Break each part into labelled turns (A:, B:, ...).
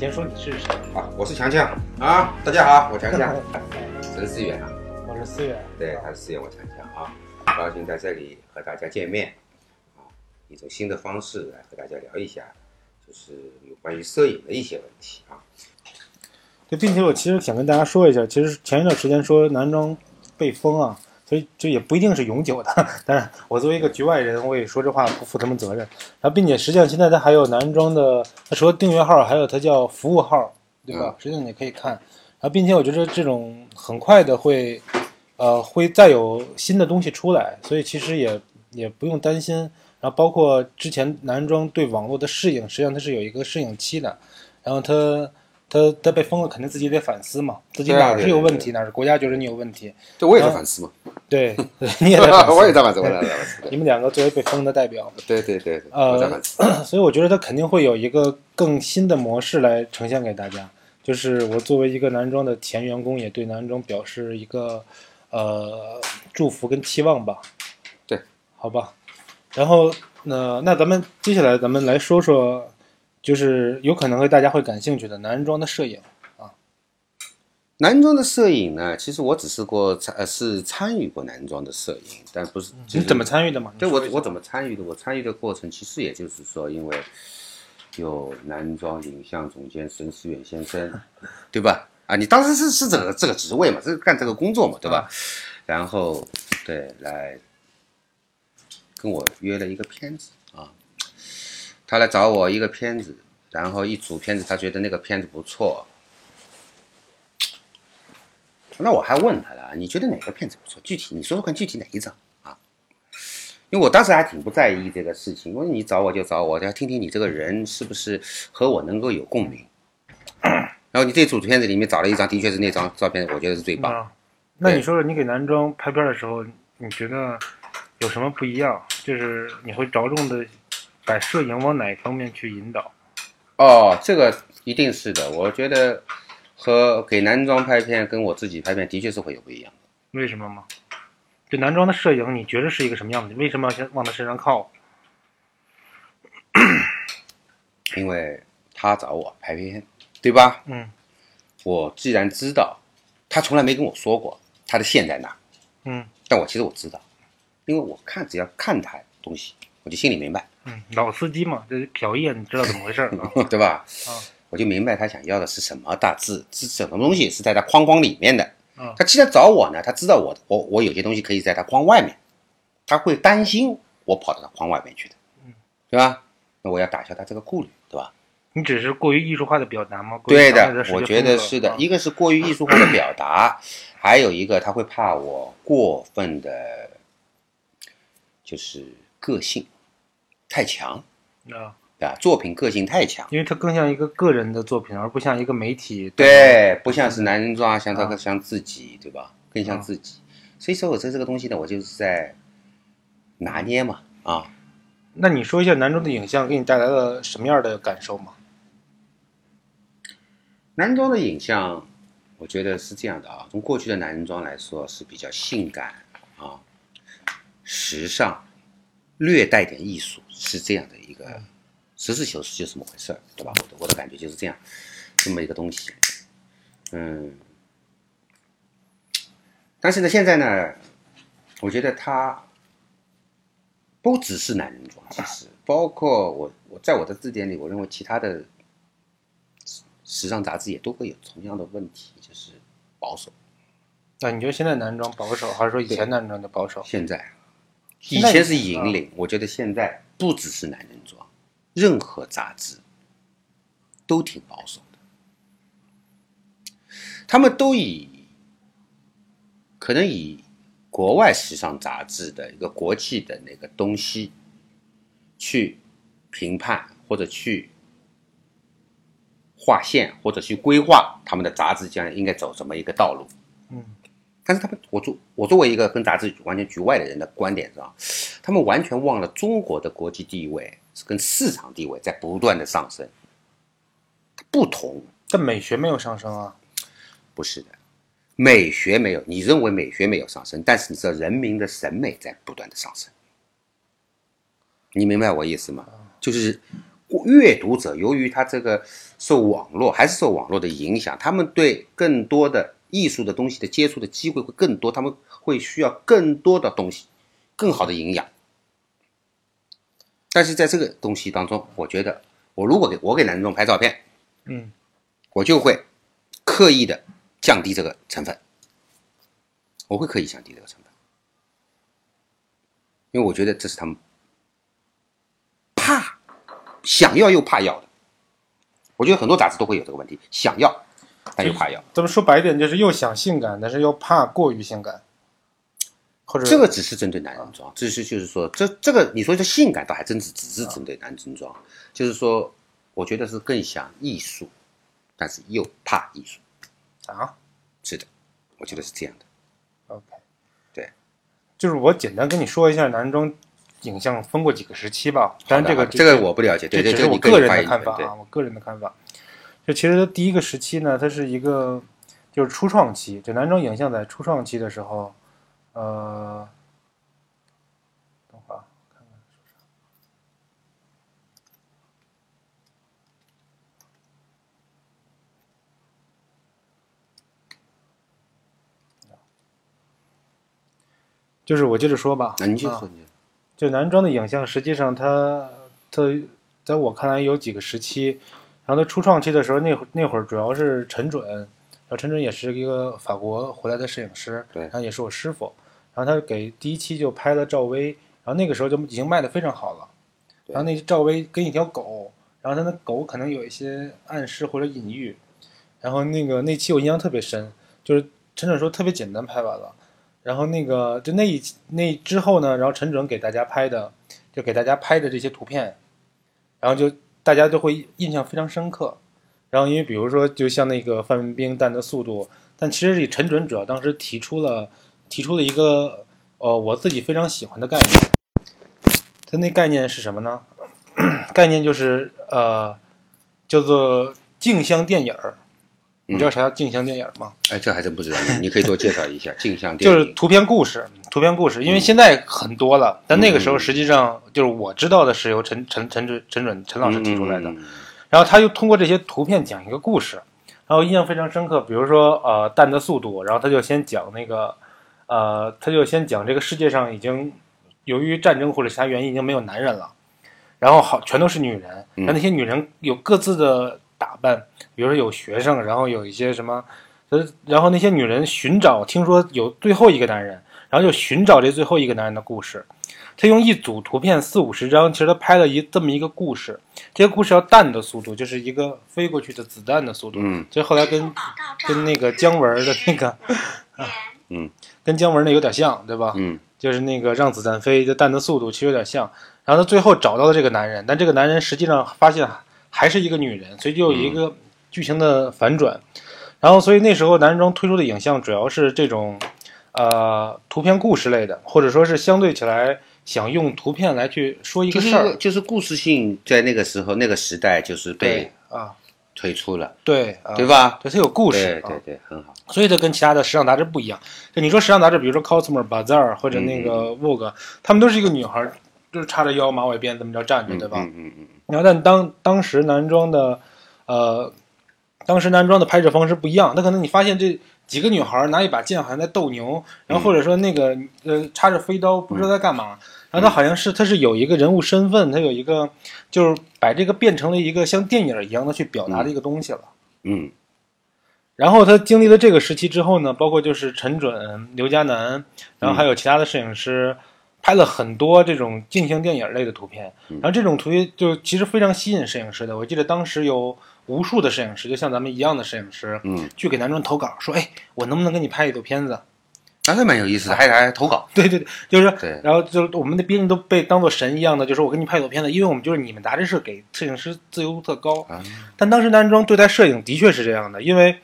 A: 先说你是谁？
B: 啊，我是强强啊，大家好，我强强，陈思远啊，
A: 我是思远。
B: 对，他是思远，我强强啊，很高兴在这里和大家见面啊，一种新的方式来和大家聊一下，就是有关于摄影的一些问题啊。
A: 对，并且我其实想跟大家说一下，其实前一段时间说男装被封啊，所以这也不一定是永久的。当然，我作为一个局外人，我也说这话不负什么责任。然后，并且实际上现在它还有男装的，它除了订阅号，还有它叫服务号，对吧？实际上你可以看。然后，并且我觉得这种很快的会，呃，会再有新的东西出来，所以其实也也不用担心。然后，包括之前男装对网络的适应，实际上它是有一个适应期的。然后它。他他被封了，肯定自己得反思嘛，自己哪是有问题，哪是国家觉得你有问题。
B: 对，我也在反思嘛。
A: 对，你也在反思。
B: 我也在反思，我也在反思。
A: 你们两个作为被封的代表。
B: 对对对。
A: 呃，所以我觉得他肯定会有一个更新的模式来呈现给大家。就是我作为一个男装的前员工，也对男装表示一个呃祝福跟期望吧。
B: 对，
A: 好吧。然后那那咱们接下来咱们来说说。就是有可能会大家会感兴趣的男装的摄影啊，
B: 男装的摄影呢，其实我只是过参呃是参与过男装的摄影，但不是
A: 你怎么参与的嘛？
B: 对我我怎么参与的？我参与的过程其实也就是说，因为有男装影像总监沈思远先生，对吧？啊，你当时是是这个这个职位嘛，是干这个工作嘛，对吧？然后对来跟我约了一个片子。他来找我一个片子，然后一组片子，他觉得那个片子不错。那我还问他了，你觉得哪个片子不错？具体你说说看，具体哪一张啊？因为我当时还挺不在意这个事情，我说你找我就找我，要听听你这个人是不是和我能够有共鸣。然后你这组片子里面找了一张，的确是那张照片，我觉得是最棒。
A: 那你说说，你给男装拍片的时候，你觉得有什么不一样？就是你会着重的。把摄影往哪方面去引导？
B: 哦，这个一定是的。我觉得和给男装拍片跟我自己拍片的确是会有不一样
A: 为什么吗？就男装的摄影，你觉得是一个什么样子？为什么要先往他身上靠？
B: 因为他找我拍片，对吧？
A: 嗯。
B: 我既然知道，他从来没跟我说过他的线在哪。
A: 嗯。
B: 但我其实我知道，因为我看只要看他东西，我就心里明白。
A: 嗯，老司机嘛，这瞟一眼你知道怎么回事儿，
B: 对吧？
A: 啊，
B: 我就明白他想要的是什么大致是什么东西是在他框框里面的。
A: 啊，
B: 他既然找我呢，他知道我我我有些东西可以在他框外面，他会担心我跑到他框外面去的，
A: 嗯，
B: 对吧？那我要打消他这个顾虑，对吧？
A: 你只是过于艺术化的表达吗？
B: 对的，我觉得是的。一个是过于艺术化的表达，还有一个他会怕我过分的，就是个性。太强
A: 啊，
B: 对吧？作品个性太强，
A: 因为它更像一个个人的作品，而不像一个媒体。
B: 对，不像是男人装，像他像自己，对吧？更像自己。所以说，我这这个东西呢，我就是在拿捏嘛，啊。
A: 那你说一下男装的影像给你带来了什么样的感受吗？
B: 男装的影像，我觉得是这样的啊。从过去的男人装来说，是比较性感啊，时尚。略带点艺术是这样的一个，实事求是就这么回事儿，对吧？我的我的感觉就是这样，这么一个东西，嗯。但是呢，现在呢，我觉得它不只是男人装，其实包括我我在我的字典里，我认为其他的时尚杂志也都会有同样的问题，就是保守。
A: 那你觉得现在男装保守，还是说以前男装的保守？
B: 现在。以前是引领，我觉得现在不只是男人装，任何杂志都挺保守的。他们都以可能以国外时尚杂志的一个国际的那个东西去评判，或者去划线，或者去规划他们的杂志将来应该走什么一个道路。
A: 嗯。
B: 但是他们，我作我作为一个跟杂志完全局外的人的观点上，他们完全忘了中国的国际地位跟市场地位在不断的上升。不同，
A: 但美学没有上升啊？
B: 不是的，美学没有，你认为美学没有上升，但是你知道人民的审美在不断的上升。你明白我意思吗？就是阅读者由于他这个受网络还是受网络的影响，他们对更多的艺术的东西的接触的机会会更多，他们会需要更多的东西，更好的营养。但是在这个东西当中，我觉得我如果给我给男众拍照片，
A: 嗯，
B: 我就会刻意的降低这个成分，我会刻意降低这个成分，因为我觉得这是他们怕、想要又怕要的。我觉得很多杂志都会有这个问题，想要但又怕要。
A: 咱们说白一点，就是又想性感，但是又怕过于性感，或者
B: 这个只是针对男人装，只是就是说，这这个你说这性感倒还真是只是针对男人装，就是说，我觉得是更想艺术，但是又怕艺术。
A: 啊
B: 是的，我觉得是这样的。
A: ，OK，
B: 对，
A: 就是我简单跟你说一下男装影像分过几个时期吧，当然这个
B: 这个我不了解，对对，
A: 这我个人的看法啊，我个人的看法。就其实第一个时期呢，它是一个就是初创期，就男装影像在初创期的时候，呃，等会儿啊看看说啥。就是我接着说吧，
B: 那你就
A: 男装的影像，实际上它它在我看来有几个时期。然后它初创期的时候，那会那会儿主要是陈准，然后陈准也是一个法国回来的摄影师，
B: 对
A: 然后也是我师傅。然后他给第一期就拍了赵薇，然后那个时候就已经卖的非常好了。然后那赵薇跟一条狗，然后他的狗可能有一些暗示或者隐喻。然后那个那期我印象特别深，就是陈准说特别简单拍完了。然后那个就那一那之后呢，然后陈准给大家拍的，就给大家拍的这些图片，然后就大家就会印象非常深刻。然后因为比如说，就像那个范冰冰弹的速度，但其实这陈准主要当时提出了提出了一个呃我自己非常喜欢的概念。他那概念是什么呢？概念就是呃叫做镜像电影儿。你知道啥叫镜像电影儿吗？
B: 哎，这还真不知道，你你可以多介绍一下 镜像电影。
A: 就是图片故事，图片故事，因为现在很多了，但那个时候实际上就是我知道的是由陈陈陈准陈准陈老师提出来的，
B: 嗯嗯嗯
A: 然后他又通过这些图片讲一个故事，然后印象非常深刻。比如说呃《蛋的速度》，然后他就先讲那个呃，他就先讲这个世界上已经由于战争或者其他原因已经没有男人了，然后好全都是女人，
B: 嗯
A: 那那些女人有各自的打扮，比如说有学生，然后有一些什么，呃，然后那些女人寻找，听说有最后一个男人，然后就寻找这最后一个男人的故事。他用一组图片四五十张，其实他拍了一这么一个故事。这个故事要弹的速度，就是一个飞过去的子弹的速度。
B: 嗯，
A: 这后来跟跟那个姜文的那个，
B: 嗯，
A: 跟姜文那有点像，对吧？
B: 嗯
A: 就是那个让子弹飞，就弹的速度其实有点像。然后他最后找到了这个男人，但这个男人实际上发现还是一个女人，所以就有一个剧情的反转。然后，所以那时候男装推出的影像主要是这种，呃，图片故事类的，或者说是相对起来想用图片来去说一个事儿。
B: 就是故事性在那个时候那个时代就是被
A: 啊，
B: 推出了，
A: 对啊，
B: 对吧？
A: 对，它有故事啊
B: 对对对，很好。
A: 所以它跟其他的时尚杂志不一样。就你说时尚杂志，比如说 Cosmo、Bazaar 或者那个 Vogue，他们都是一个女孩儿，就是叉着腰、马尾辫这么着站着，对吧？
B: 嗯嗯嗯
A: 然后但当当时男装的，呃，当时男装的拍摄方式不一样，那可能你发现这几个女孩儿拿一把剑好像在斗牛，然后或者说那个呃插着飞刀不知道在干嘛，然后他好像是他是有一个人物身份，他有一个就是把这个变成了一个像电影一样的去表达的一个东西了。
B: 嗯
A: 然后他经历了这个时期之后呢，包括就是陈准、刘嘉楠，然后还有其他的摄影师，拍了很多这种进行电影类的图片。然后这种图片就其实非常吸引摄影师的。我记得当时有无数的摄影师，就像咱们一样的摄影师，
B: 嗯，
A: 去给男装投稿，说：“哎，我能不能给你拍一组片子
B: 还是蛮有意思的，还还投稿，？”
A: 对对对，就是
B: 对，
A: 然后就是我们的编辑都被当做神一样的，就是我给你拍一组片子，因为我们就是你们杂志社给摄影师自由度特高。
B: 嗯
A: 但当时男装对待摄影的确是这样的，因为，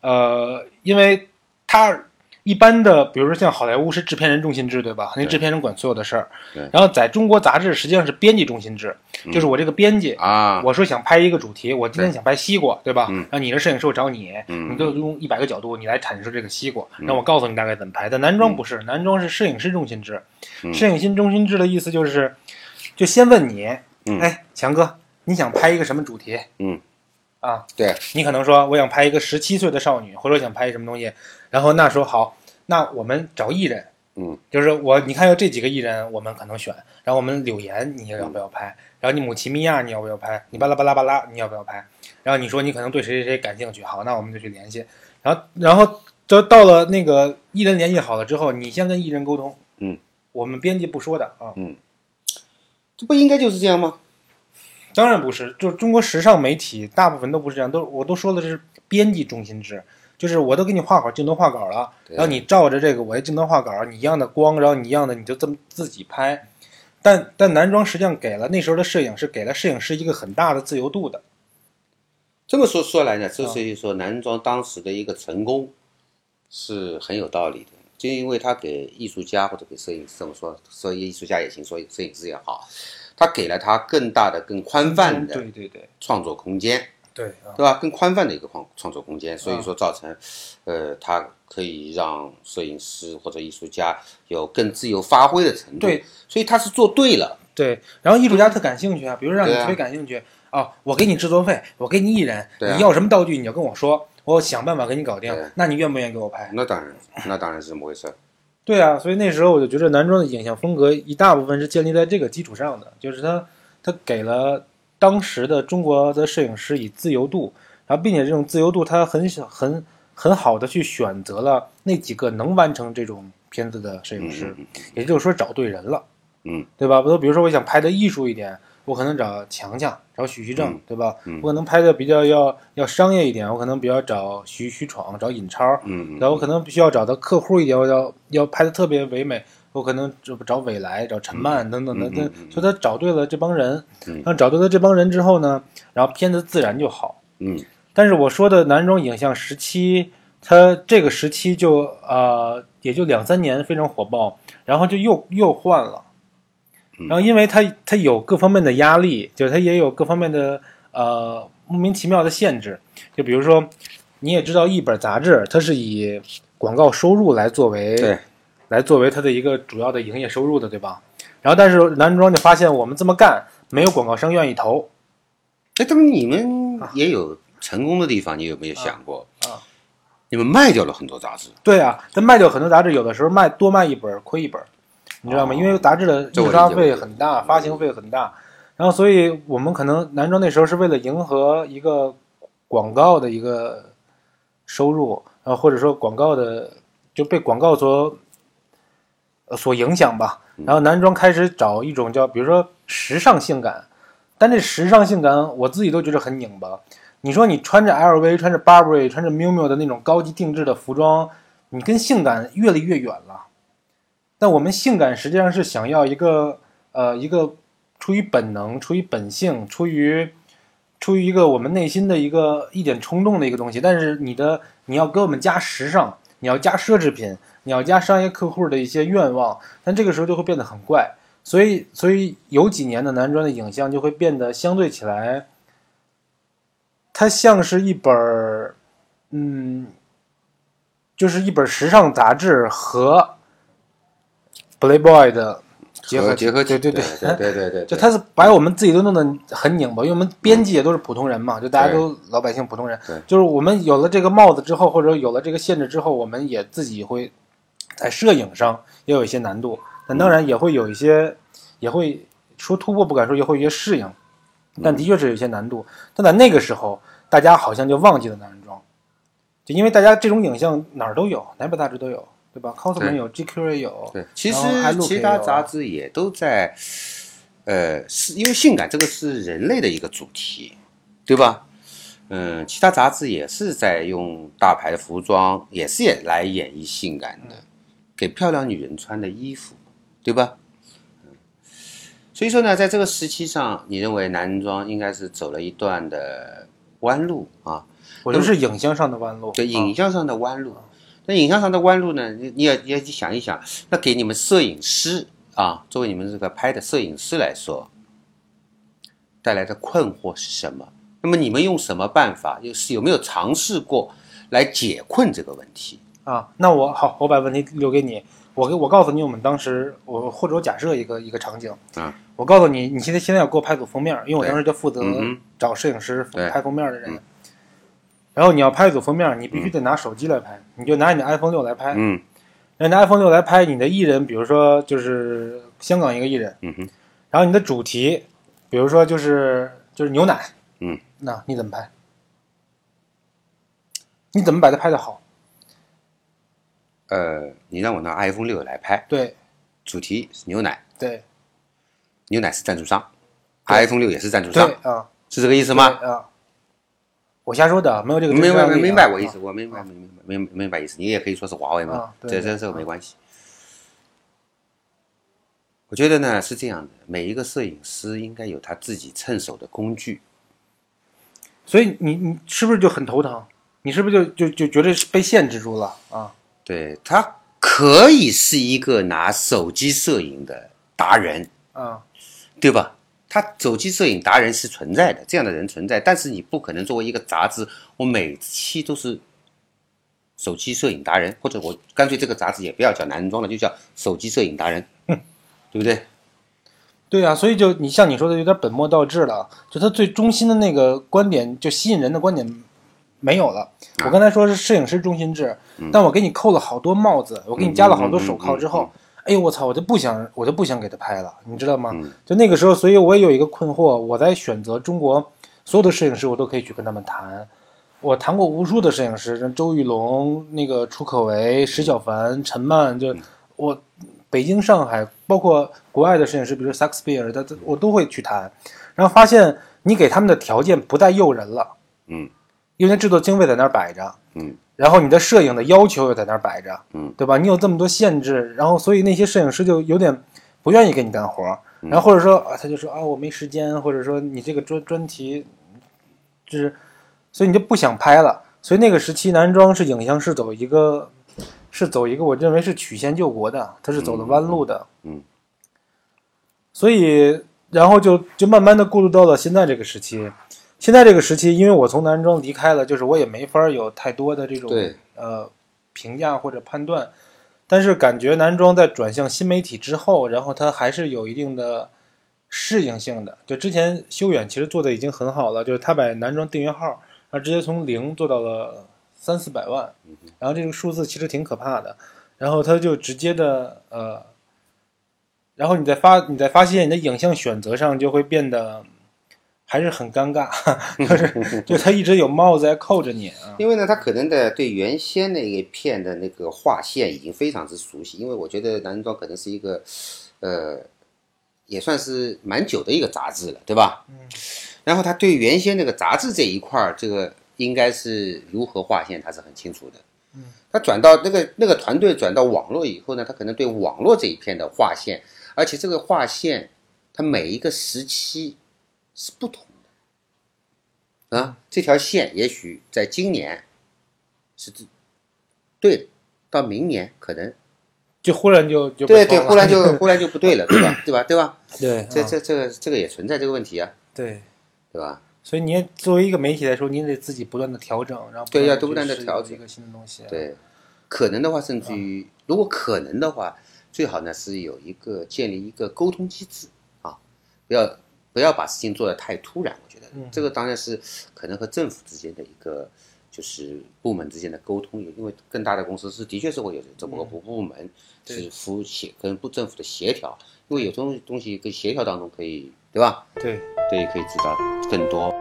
A: 呃，因为他一般的，比如说像好莱坞是制片人中心制，对吧？那制片人管所有的事儿
B: 对。
A: 然后在中国杂志实际上是编辑中心制，就是我这个编辑，
B: 啊，
A: 我说想拍一个主题，我今天想拍西瓜，对吧？
B: 嗯
A: 然后你的摄影师我找你，
B: 嗯
A: 你就用一百个角度你来阐述这个西瓜，那我告诉你大概怎么拍。但男装不是，男装是摄影师中心制。
B: 嗯
A: 摄影师中心制的意思就是，就先问你
B: 嗯
A: 哎，强哥，你想拍一个什么主题？
B: 嗯，
A: 啊，
B: 对，
A: 你可能说我想拍一个十七岁的少女，或者想拍一什么东西，然后那说好，那我们找艺人，
B: 嗯，
A: 就是我你看有这几个艺人，我们可能选，然后我们柳岩你要不要拍？然后你母奇米亚你要不要拍？你巴拉巴拉巴拉你要不要拍？然后你说你可能对谁谁谁感兴趣，好，那我们就去联系。然后然后就到了那个艺人联系好了之后，你先跟艺人沟通，
B: 嗯，
A: 我们编辑不说的啊，嗯
B: 这不应该就是这样吗？
A: 当然不是，就是中国时尚媒体大部分都不是这样，都我都说的是编辑中心制，就是我都给你画好镜头画稿了，然后你照着这个我的镜头画稿，你一样的光，然后你一样的你就这么自己拍。但但男装实际上给了那时候的摄影是给了摄影师一个很大的自由度的，
B: 这么说说来呢，这
A: 啊
B: 是说男装当时的一个成功是很有道理的，就因为他给艺术家或者给摄影师，这么说，说艺术家也行，说摄影师也好，他给了他更大的、更宽泛的
A: 对对对。
B: 创作空间，
A: 对啊，
B: 对吧？更宽泛的一个创创作空间，所以说造成，呃，它可以让摄影师或者艺术家有更自由发挥的程度。
A: 对，
B: 所以他是做对了。
A: 对。然后艺术家特感兴趣啊，比如让你
B: 对啊
A: 特别感兴趣哦，我给你制作费，我给你艺人，
B: 啊
A: 你要什么道具你就跟我说，我想办法给你搞定。那你愿不愿意给我拍？
B: 那当然，那当然是这么回事。
A: 对啊，所以那时候我就觉得男装的影像风格一大部分是建立在这个基础上的，就是他他给了当时的中国的摄影师以自由度，然后并且这种自由度他很小很很好的去选择了那几个能完成这种片子的摄影师，
B: 嗯
A: 也就是说找对人了，
B: 嗯，
A: 对吧？比如说我想拍的艺术一点，我可能找强强，找许徐正，
B: 嗯
A: 对吧？
B: 嗯
A: 我可能拍的比较要要商业一点，我可能比较找徐徐闯，找尹超，
B: 嗯，
A: 然后可能必须要找到客户一点，我要要拍的特别唯美，我可能找找未来、找陈曼等等
B: 等等
A: 所以他找对了这帮人，
B: 嗯。
A: 然后找对了这帮人之后呢，然后片子自然就好。
B: 嗯。
A: 但是我说的男装影像时期，它这个时期就呃也就两三年非常火爆，然后就又又换了，
B: 嗯。
A: 然后因为它它有各方面的压力，就是它也有各方面的呃莫名其妙的限制，就比如说你也知道一本杂志它是以广告收入来作为
B: 对，
A: 来作为它的一个主要的营业收入的，对吧？然后但是男装就发现我们这么干没有广告商愿意投，
B: 哎，那么你们也有成功的地方，你有没有想过？
A: 啊啊
B: 你们卖掉了很多杂志，
A: 对啊，但卖掉很多杂志，有的时候卖多卖一本亏一本，你知道吗？
B: 哦
A: 因为杂志的印刷费很大，发行费很大，然后所以我们可能男装那时候是为了迎合一个广告的一个收入，然后或者说广告的就被广告所呃所影响吧。然后男装开始找一种叫比如说时尚性感，但这时尚性感我自己都觉得很拧巴。你说你穿着 LV、穿着 Burberry、穿着 miu miu 的那种高级定制的服装，你跟性感越离越远了。但我们性感实际上是想要一个呃一个出于本能、出于本性、出于出于一个我们内心的一个一点冲动的一个东西。但是你的你要给我们加时尚，你要加奢侈品，你要加商业客户的一些愿望，但这个时候就会变得很怪。所以所以有几年的男装的影像就会变得相对起来。它像是一本儿，嗯，就是一本时尚杂志和 Playboy 的结合
B: 结合体
A: 对对
B: 对对对对，
A: 就它是把我们自己都弄得很拧巴，因为我们编辑也都是普通人嘛，就大家都老百姓普通人，就是我们有了这个帽子之后，或者有了这个限制之后，我们也自己会在摄影上也有一些难度，但当然也会有一些，也会说突破不敢说，也会有一些适应，但的确是有一些难度。但在那个时候，大家好像就忘记了男人装，就因为大家这种影像哪儿都有，哪本杂志都有，对吧？Cosmo
B: 对
A: 有，GQ 也有，
B: 对，其实其他杂志也都在，呃，是因为性感这个是人类的一个主题，对吧？嗯，其他杂志也是在用大牌的服装，也是也来演绎性感的，给漂亮女人穿的衣服，对吧？嗯，所以说呢，在这个时期上，你认为男装应该是走了一段的弯路啊？
A: 我觉得是影像上的弯路。
B: 对，
A: 啊
B: 影像上的弯路。那影像上的弯路呢？你你也你也想一想，那给你们摄影师啊，作为你们这个拍的摄影师来说，带来的困惑是什么？那么你们用什么办法？又是有没有尝试过来解困这个问题？
A: 啊，那我好，我把问题留给你。我给我告诉你，我们当时我或者我假设一个一个场景
B: 啊，
A: 我告诉你，你现在现在要给我拍组封面，因为我当时就负责找摄影师拍封面的人
B: 嗯。
A: 然后你要拍一组封面，你必须得拿手机来拍，你就拿你的 iPhone 六来拍。
B: 嗯
A: 那拿 iPhone 六来拍你的艺人，比如说就是香港一个艺人，
B: 嗯哼，
A: 然后你的主题，比如说就是就是牛奶，
B: 嗯，
A: 那你怎么拍？你怎么把它拍的好？
B: 呃，你让我拿 iPhone 六来拍，
A: 对
B: 主题是牛奶，
A: 对
B: 牛奶是赞助商，iPhone 六也是赞助商，
A: 啊，
B: 是这个意思吗？
A: 啊，我瞎说的，没有这个真
B: 明白
A: 实案例啊
B: 明白我意思，
A: 啊
B: 我明白明白明白明白意思。你也可以说是华为嘛这这这个没关系。我觉得呢是这样的，每一个摄影师应该有他自己趁手的工具。
A: 所以你你是不是就很头疼？你是不是就就就觉得是被限制住了啊？
B: 对他可以是一个拿手机摄影的达人，
A: 啊，
B: 对吧？他手机摄影达人是存在的，这样的人存在，但是你不可能作为一个杂志，我每期都是手机摄影达人，或者我干脆这个杂志也不要叫男人装了，就叫手机摄影达人，对不对？
A: 对啊，所以就你像你说的有点本末倒置了，就他最中心的那个观点，就吸引人的观点没有了。
B: 啊。
A: 我刚才说是摄影师中心制，
B: 嗯。
A: 但我给你扣了好多帽子，我给你加了好多手铐之后，哎呦我操，我就不想我就不想给他拍了，你知道吗？
B: 嗯。
A: 就那个时候，所以我也有一个困惑，我在选择中国所有的摄影师，我都可以去跟他们谈。我谈过无数的摄影师，像周玉龙、那个楚可为、石小凡、陈曼，就我北京、上海，包括国外的摄影师，比如 Saks p e r 他他我都会去谈，然后发现你给他们的条件不再诱人了，
B: 嗯，
A: 因为制作经费在那儿摆着，
B: 嗯，
A: 然后你的摄影的要求又在那儿摆着，
B: 嗯，
A: 对吧？你有这么多限制，然后所以那些摄影师就有点不愿意给你干活然后或者说啊，他就说啊我没时间，或者说你这个专专题，就是，所以你就不想拍了。所以那个时期，男装是影像是走一个，是走一个我认为是曲线救国的，它是走的弯路的，
B: 嗯，
A: 所以然后就就慢慢的过渡到了现在这个时期。现在这个时期，因为我从男装离开了，就是我也没法有太多的这种呃评价或者判断，但是感觉男装在转向新媒体之后，然后它还是有一定的适应性的。就之前修远其实做的已经很好了，就是他把男装订阅号，然后直接从零做到了三四百万，然后这个数字其实挺可怕的。然后他就直接的呃，然后你再发你再发现你的影像选择上就会变得还是很尴尬，就是 就他一直有帽子在扣着你啊。
B: 因为呢，他可能的对原先那一片的那个划线已经非常之熟悉，因为我觉得男人装可能是一个，呃，也算是蛮久的一个杂志了，对吧？嗯。然后他对原先那个杂志这一块儿，这个应该是如何划线，他是很清楚的。嗯。他转到那个那个团队转到网络以后呢，他可能对网络这一片的划线，而且这个划线，它每一个时期是不同的。啊，这条线也许在今年是对对的，到明年可能
A: 就忽然就就
B: 对对，忽然就 忽然就不对了，对吧？对吧？对吧？
A: 对啊
B: 这这这个这个也存在这个问题啊，
A: 对，
B: 对吧？
A: 所以你作为一个媒体来说，你得自己不断的调整，然后
B: 对要
A: 地
B: 不断
A: 的
B: 调整
A: 一个新的东西。，
B: 对，可能的话，甚至于如果可能的话，最好呢是有一个建立一个沟通机制啊，不要不要把事情做得太突然。我觉得这个当然是可能和政府之间的一个就是部门之间的沟通，因为更大的公司是的确是会有这么个部部门是服协跟部政府的协调，因为有东东西跟协调当中可以对吧？
A: 对，
B: 对，可以知道更多。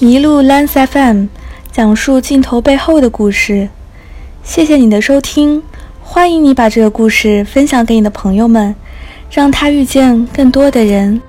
C: 麋鹿 Lens FM 讲述镜头背后的故事。谢谢你的收听，欢迎你把这个故事分享给你的朋友们，让他遇见更多的人。